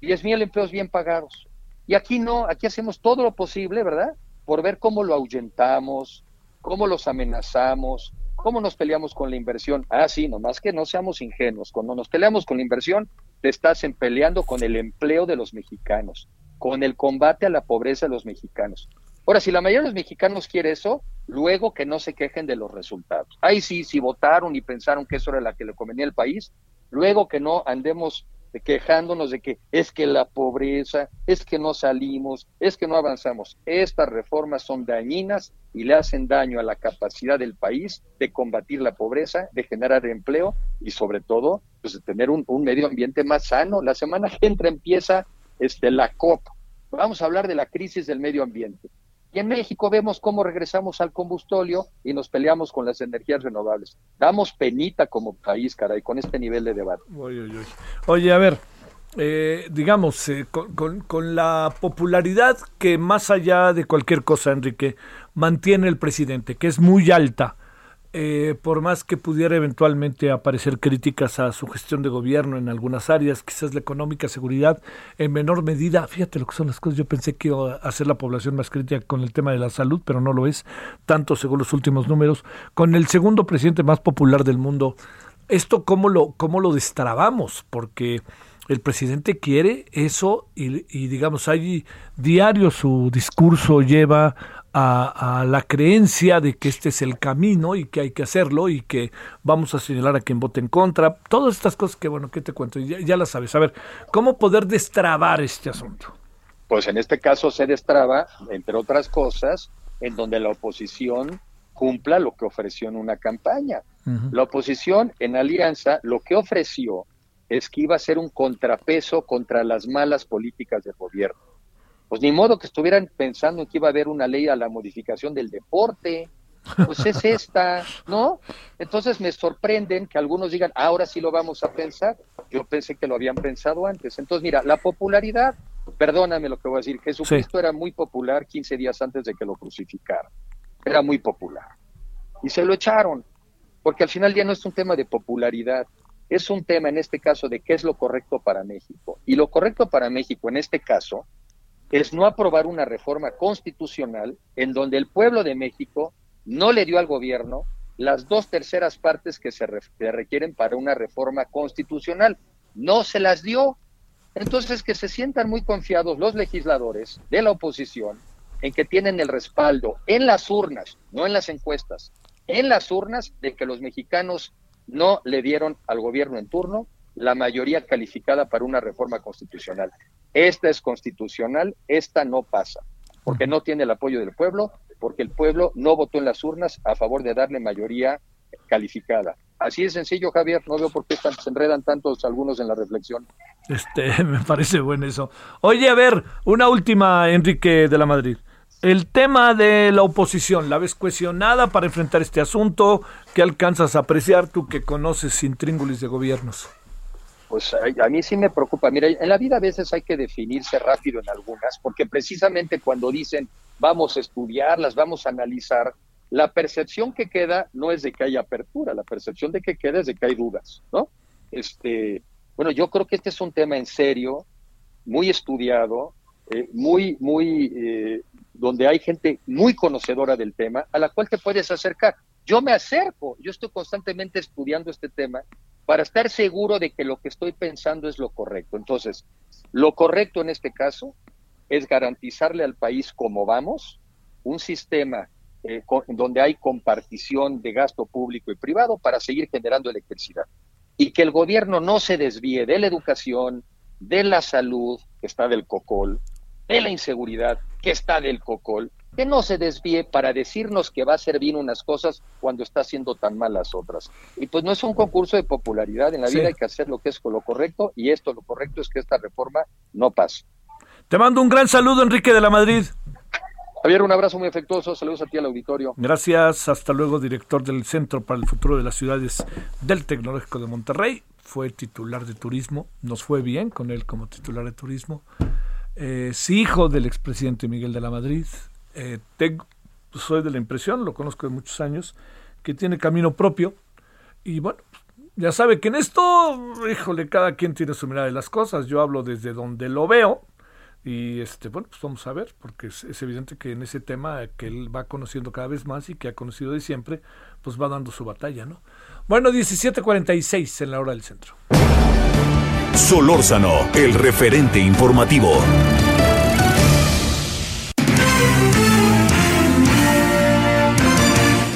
10 mil empleos bien pagados. Y aquí no, aquí hacemos todo lo posible, ¿verdad? por ver cómo lo ahuyentamos, cómo los amenazamos, cómo nos peleamos con la inversión. Ah, sí, nomás que no seamos ingenuos. Cuando nos peleamos con la inversión, te estás peleando con el empleo de los mexicanos, con el combate a la pobreza de los mexicanos. Ahora, si la mayoría de los mexicanos quiere eso, luego que no se quejen de los resultados. Ahí sí, si votaron y pensaron que eso era la que le convenía al país, luego que no andemos quejándonos de que es que la pobreza, es que no salimos, es que no avanzamos. Estas reformas son dañinas y le hacen daño a la capacidad del país de combatir la pobreza, de generar empleo y sobre todo pues, de tener un, medio ambiente más sano. La semana que entra empieza este, la COP. Vamos a hablar de la crisis del medio ambiente. Y en México vemos cómo regresamos al combustóleo y nos peleamos con las energías renovables. Damos penita como país, caray, con este nivel de debate. Oye, a ver, eh, digamos, eh, con, con, la popularidad que más allá de cualquier cosa, Enrique, mantiene el presidente, que es muy alta, eh, por más que pudiera eventualmente aparecer críticas a su gestión de gobierno en algunas áreas, quizás la económica, seguridad, en menor medida, fíjate lo que son las cosas, yo pensé que iba a ser la población más crítica con el tema de la salud, pero no lo es, tanto según los últimos números, con el segundo presidente más popular del mundo, ¿esto cómo lo, cómo lo destrabamos? Porque el presidente quiere eso y, y digamos, hay diario su discurso lleva a, la creencia de que este es el camino y que hay que hacerlo y que vamos a señalar a quien vote en contra. Todas estas cosas que, bueno, ¿qué te cuento? Ya, ya las sabes. A ver, ¿cómo poder destrabar este asunto? Pues en este caso se destraba, entre otras cosas, en donde la oposición cumpla lo que ofreció en una campaña. La oposición en alianza lo que ofreció es que iba a ser un contrapeso contra las malas políticas del gobierno pues ni modo que estuvieran pensando en que iba a haber una ley a la modificación del deporte. Pues es esta, ¿no? Entonces me sorprenden que algunos digan, ahora sí lo vamos a pensar. Yo pensé que lo habían pensado antes. Entonces, mira, la popularidad, perdóname lo que voy a decir, Jesucristo era muy popular 15 días antes de que lo crucificaran. Era muy popular. Y se lo echaron, porque al final ya no es un tema de popularidad, es un tema en este caso de qué es lo correcto para México. Y lo correcto para México en este caso es no aprobar una reforma constitucional en donde el pueblo de México no le dio al gobierno las dos terceras partes que se requieren para una reforma constitucional. No se las dio. Entonces, que se sientan muy confiados los legisladores de la oposición en que tienen el respaldo en las urnas, no en las encuestas, en las urnas de que los mexicanos no le dieron al gobierno en turno la mayoría calificada para una reforma constitucional. Esta es constitucional, esta no pasa, porque no tiene el apoyo del pueblo, porque el pueblo no votó en las urnas a favor de darle mayoría calificada. Así de sencillo, Javier, no veo por qué se enredan tantos algunos en la reflexión. Este, me parece bueno eso. Oye, a ver, una última, Enrique de la Madrid. El tema de la oposición, ¿la ves cuestionada para enfrentar este asunto? ¿Qué alcanzas a apreciar tú que conoces intríngulis de gobiernos? Pues a, a, mí sí me preocupa. Mira, en la vida a veces hay que definirse rápido en algunas, porque precisamente cuando dicen vamos a estudiarlas, vamos a analizar, la percepción que queda no es de que haya apertura, la percepción de que queda es de que hay dudas, ¿no? Este, bueno, yo creo que este es un tema en serio, muy estudiado, eh, muy, muy eh, donde hay gente muy conocedora del tema a la cual te puedes acercar. Yo me acerco, yo estoy constantemente estudiando este tema para estar seguro de que lo que estoy pensando es lo correcto. Entonces, lo correcto en este caso es garantizarle al país como vamos un sistema eh, donde hay compartición de gasto público y privado para seguir generando electricidad. Y que el gobierno no se desvíe de la educación, de la salud, que está del COCOL, de la inseguridad, que está del COCOL, que no se desvíe para decirnos que va a hacer bien unas cosas cuando está haciendo tan mal las otras. Y pues no es un concurso de popularidad, en la vida hay que hacer lo que es lo correcto y esto lo correcto es que esta reforma no pase. Te mando un gran saludo, Enrique de la Madrid. Javier, un abrazo muy afectuoso. Saludos a ti al auditorio. Gracias. Hasta luego, director del Centro para el Futuro de las Ciudades del Tecnológico de Monterrey. Fue titular de turismo. Nos fue bien con él como titular de turismo es hijo del expresidente Miguel de la Madrid. Eh, soy de la impresión, lo conozco de muchos años, que tiene camino propio. Y bueno, ya sabe que en esto, híjole, cada quien tiene su mirada de las cosas. Yo hablo desde donde lo veo. Y este, bueno, pues vamos a ver, porque es, es, evidente que en ese tema que él va conociendo cada vez más y que ha conocido de siempre, pues va dando su batalla, ¿no? Bueno, 17:46 en la hora del centro. Solórzano, el referente informativo.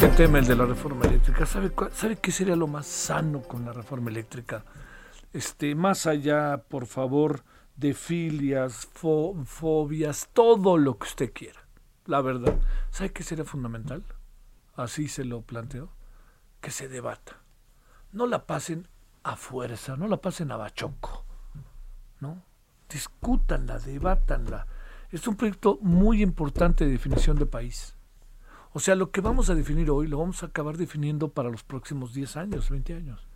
Qué tema el de la reforma eléctrica. ¿Sabe, ¿Sabe qué sería lo más sano con la reforma eléctrica? Este, más allá, por favor, de filias, fobias, todo lo que usted quiera. La verdad. ¿Sabe qué sería fundamental? Así se lo planteo. Que se debata. No la pasen a fuerza, no la pasen a bachoco. ¿No? Discútanla, debátanla. Es un proyecto muy importante de definición de país. O sea, lo que vamos a definir hoy lo vamos a acabar definiendo para los próximos 10 años, 20 años.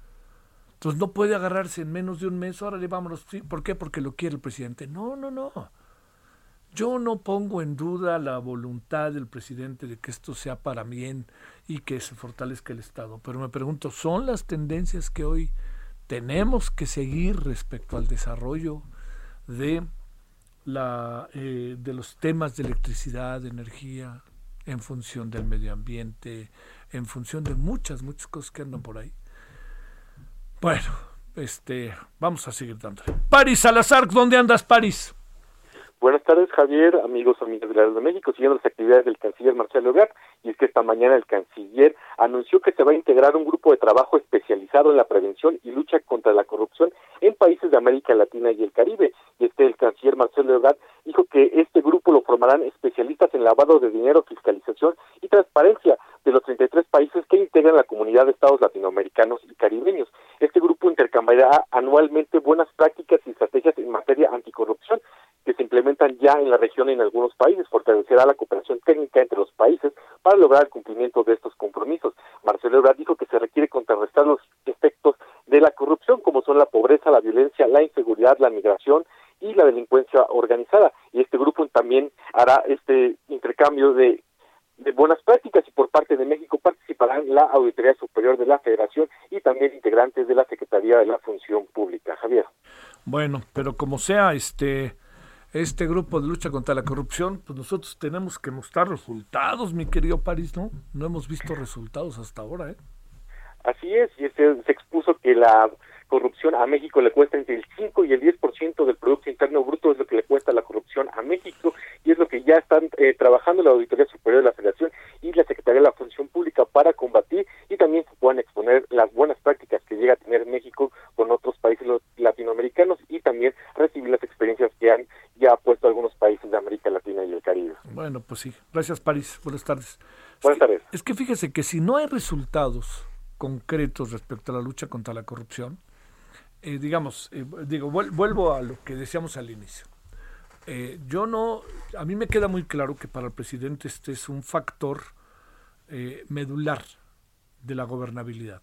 Entonces no puede agarrarse en menos de un mes, órale, vámonos. ¿Por qué? Porque lo quiere el presidente. No, no, no. Yo no pongo en duda la voluntad del presidente de que esto sea para bien y que se fortalezca el Estado. Pero me pregunto, ¿son las tendencias que hoy tenemos que seguir respecto al desarrollo de, la, eh, de los temas de electricidad, de energía, en función del medio ambiente, en función de muchas, muchas cosas que andan por ahí. Bueno, este, vamos a seguir dándole. Paris Salazar, ¿dónde andas, Paris? Buenas tardes, Javier, amigos, amigas de la de México, siguiendo las actividades del canciller Marcelo Ebrard, y es que esta mañana el canciller anunció que se va a integrar un grupo de trabajo especializado en la prevención y lucha contra la corrupción en países de América Latina y el Caribe. Y este el canciller Marcelo Ebrard dijo que este grupo lo formarán especialistas en lavado de dinero, fiscalización y transparencia de los 33 países que integran la comunidad de estados latinoamericanos y caribeños. Este grupo intercambiará anualmente buenas prácticas y estrategias en materia anticorrupción que se implementan ya en la región en algunos países, fortalecerá la cooperación técnica entre los países para lograr el cumplimiento de estos compromisos. Marcelo Ebrard dijo que se requiere contrarrestar los efectos de la corrupción, como son la pobreza, la violencia, la inseguridad, la migración y la delincuencia organizada. Y este grupo también hará este intercambio de, de buenas prácticas y por parte de México participarán la Auditoría Superior de la Federación y también integrantes de la Secretaría de la Función Pública. Javier. Bueno, pero como sea, este este grupo de lucha contra la corrupción, pues nosotros tenemos que mostrar resultados, mi querido París, ¿no? No hemos visto resultados hasta ahora, ¿eh? Así es, y se, se expuso que la corrupción a México le cuesta entre el 5 y el 10% del Producto Interno Bruto, es lo que le cuesta la corrupción a México, y es lo que ya están eh, trabajando la Auditoría Superior de la Federación y la Secretaría de la Función Pública para combatir y también se puedan exponer las buenas prácticas que llega a tener México con otros países latinoamericanos y también recibir las experiencias que han ya puesto algunos países de América Latina y el Caribe. Bueno, pues sí. Gracias, París. Buenas tardes. Buenas tardes. Es que fíjese que si no hay resultados concretos respecto a la lucha contra la corrupción, eh, digamos, eh, digo, vuelvo a lo que decíamos al inicio. Eh, yo no, a mí me queda muy claro que para el presidente este es un factor medular de la gobernabilidad.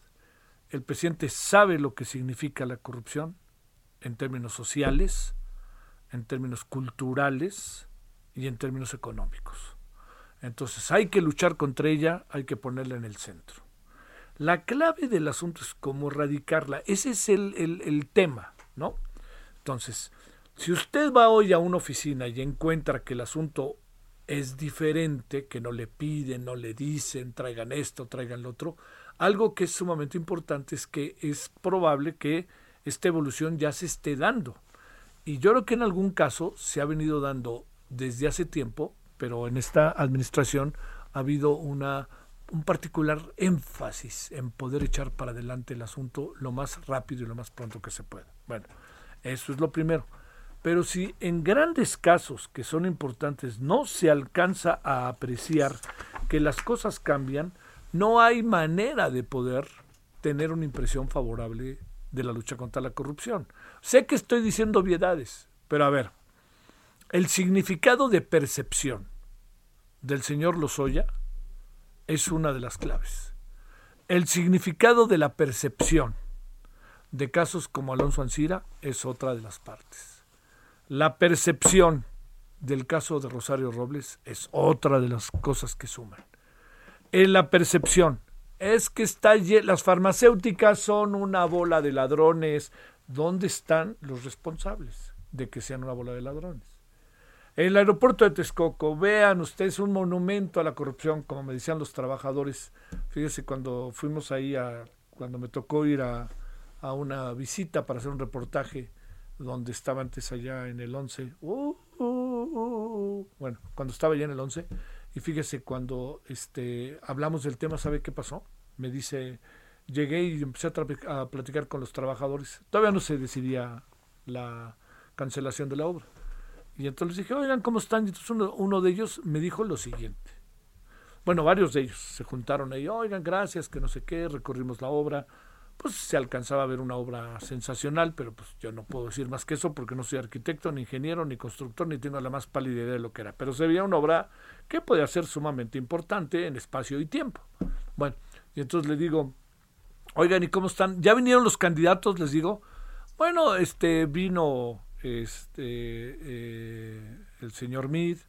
El presidente sabe lo que significa la corrupción en términos sociales, en términos culturales y en términos económicos. Entonces hay que luchar contra ella, hay que ponerla en el centro. La clave del asunto es cómo erradicarla. Ese es el, el, tema, ¿no? Entonces, si usted va hoy a una oficina y encuentra que el asunto es diferente, que no le piden, no le dicen, traigan esto, traigan lo otro, algo que es sumamente importante es que es probable que esta evolución ya se esté dando. Y yo creo que en algún caso se ha venido dando desde hace tiempo, pero en esta administración ha habido una un particular énfasis en poder echar para adelante el asunto lo más rápido y lo más pronto que se pueda. Bueno, eso es lo primero. Pero si en grandes casos que son importantes no se alcanza a apreciar que las cosas cambian, no hay manera de poder tener una impresión favorable de la lucha contra la corrupción. Sé que estoy diciendo obviedades, pero a ver, el significado de percepción del señor Lozoya es una de las claves. El significado de la percepción de casos como Alonso Ancira es otra de las partes. La percepción del caso de Rosario Robles es otra de las cosas que suman. En la percepción es que está, las farmacéuticas son una bola de ladrones. ¿Dónde están los responsables de que sean una bola de ladrones? El aeropuerto de Texcoco, vean ustedes un monumento a la corrupción, como me decían los trabajadores. Fíjese, cuando fuimos ahí, a, cuando me tocó ir a, una visita para hacer un reportaje donde estaba antes allá en el 11, uh, uh, uh, bueno, cuando estaba allá en el 11, y fíjese, cuando este, hablamos del tema, ¿sabe qué pasó? Me dice, llegué y empecé a platicar con los trabajadores. Todavía no se decidía la cancelación de la obra y entonces dije, oigan, ¿cómo están? Y entonces uno, de ellos me dijo lo siguiente. Bueno, varios de ellos se juntaron ahí, oigan, gracias, que no sé qué, recorrimos la obra. Pues se alcanzaba a ver una obra sensacional, pero pues yo no puedo decir más que eso porque no soy arquitecto, ni ingeniero, ni constructor, ni tengo la más pálida idea de lo que era. Pero se veía una obra que podía ser sumamente importante en espacio y tiempo. Bueno, y entonces le digo, oigan, ¿y cómo están? ¿Ya vinieron los candidatos? Les digo, bueno, este vino este, eh, el señor Mid,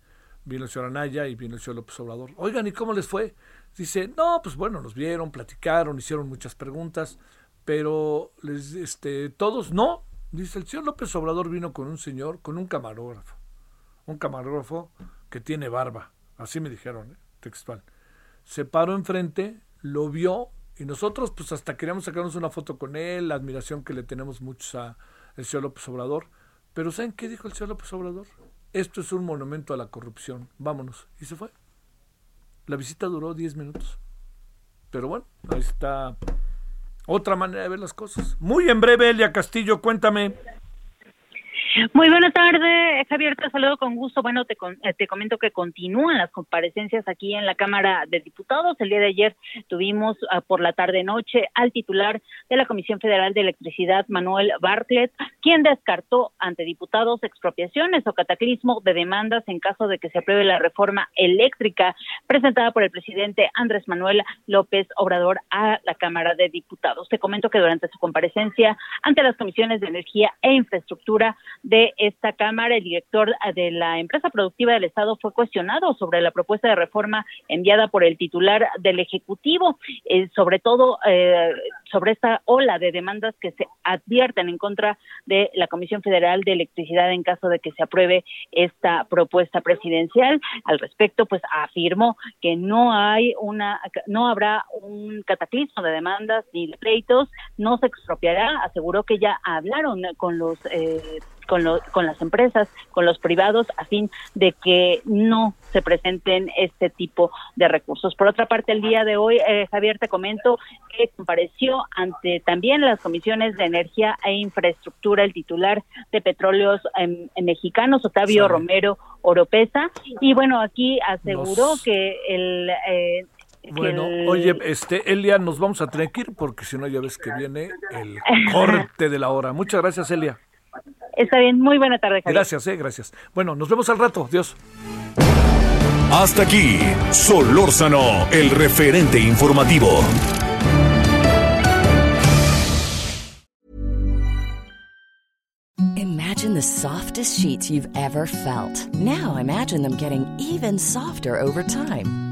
vino el señor Anaya y vino el señor López Obrador. Oigan, ¿y cómo les fue? Dice, no, pues bueno, nos vieron, platicaron, hicieron muchas preguntas, pero les, este, todos no. Dice, el señor López Obrador vino con un señor, con un camarógrafo, un camarógrafo que tiene barba, así me dijeron, ¿eh? textual. Se paró enfrente, lo vio y nosotros pues hasta queríamos sacarnos una foto con él, la admiración que le tenemos muchos a el señor López Obrador pero ¿saben qué dijo el señor López Obrador? Esto es un monumento a la corrupción. Vámonos. Y se fue. La visita duró 10 minutos. Pero bueno, ahí está otra manera de ver las cosas. Muy en breve, Elia Castillo, cuéntame. Muy buena tarde, Javier, te saludo con gusto. Bueno, te, eh, te comento que continúan las comparecencias aquí en la Cámara de Diputados. El día de ayer tuvimos uh, por la tarde-noche al titular de la Comisión Federal de Electricidad, Manuel Bartlett, quien descartó ante diputados expropiaciones o cataclismo de demandas en caso de que se apruebe la reforma eléctrica presentada por el presidente Andrés Manuel López Obrador a la Cámara de Diputados. Te comento que durante su comparecencia ante las comisiones de energía e infraestructura, de esta Cámara, el director de la empresa productiva del Estado fue cuestionado sobre la propuesta de reforma enviada por el titular del Ejecutivo, eh, sobre todo eh, sobre esta ola de demandas que se advierten en contra de la Comisión Federal de Electricidad en caso de que se apruebe esta propuesta presidencial. Al respecto, pues afirmó que no hay una, no habrá un cataclismo de demandas ni pleitos, no se expropiará, aseguró que ya hablaron con los eh, con, con las empresas, con los privados, a fin de que no se presenten este tipo de recursos. Por otra parte, el día de hoy, eh, Javier, te comento que compareció ante también las comisiones de energía e infraestructura el titular de petróleos em, mexicanos, Octavio Romero Oropesa, y bueno, aquí aseguró que el... Eh, bueno, oye, este, Elia, nos vamos a tener que ir porque si no ya ves que viene el corte de la hora. Muchas gracias, Elia. Está bien, muy buena tarde. Javier. Gracias, eh, gracias. Bueno, nos vemos al rato. Dios. Hasta aquí, Solórzano, el referente informativo. Imagine the softest sheets you've ever felt. Now imagine them getting even softer over time.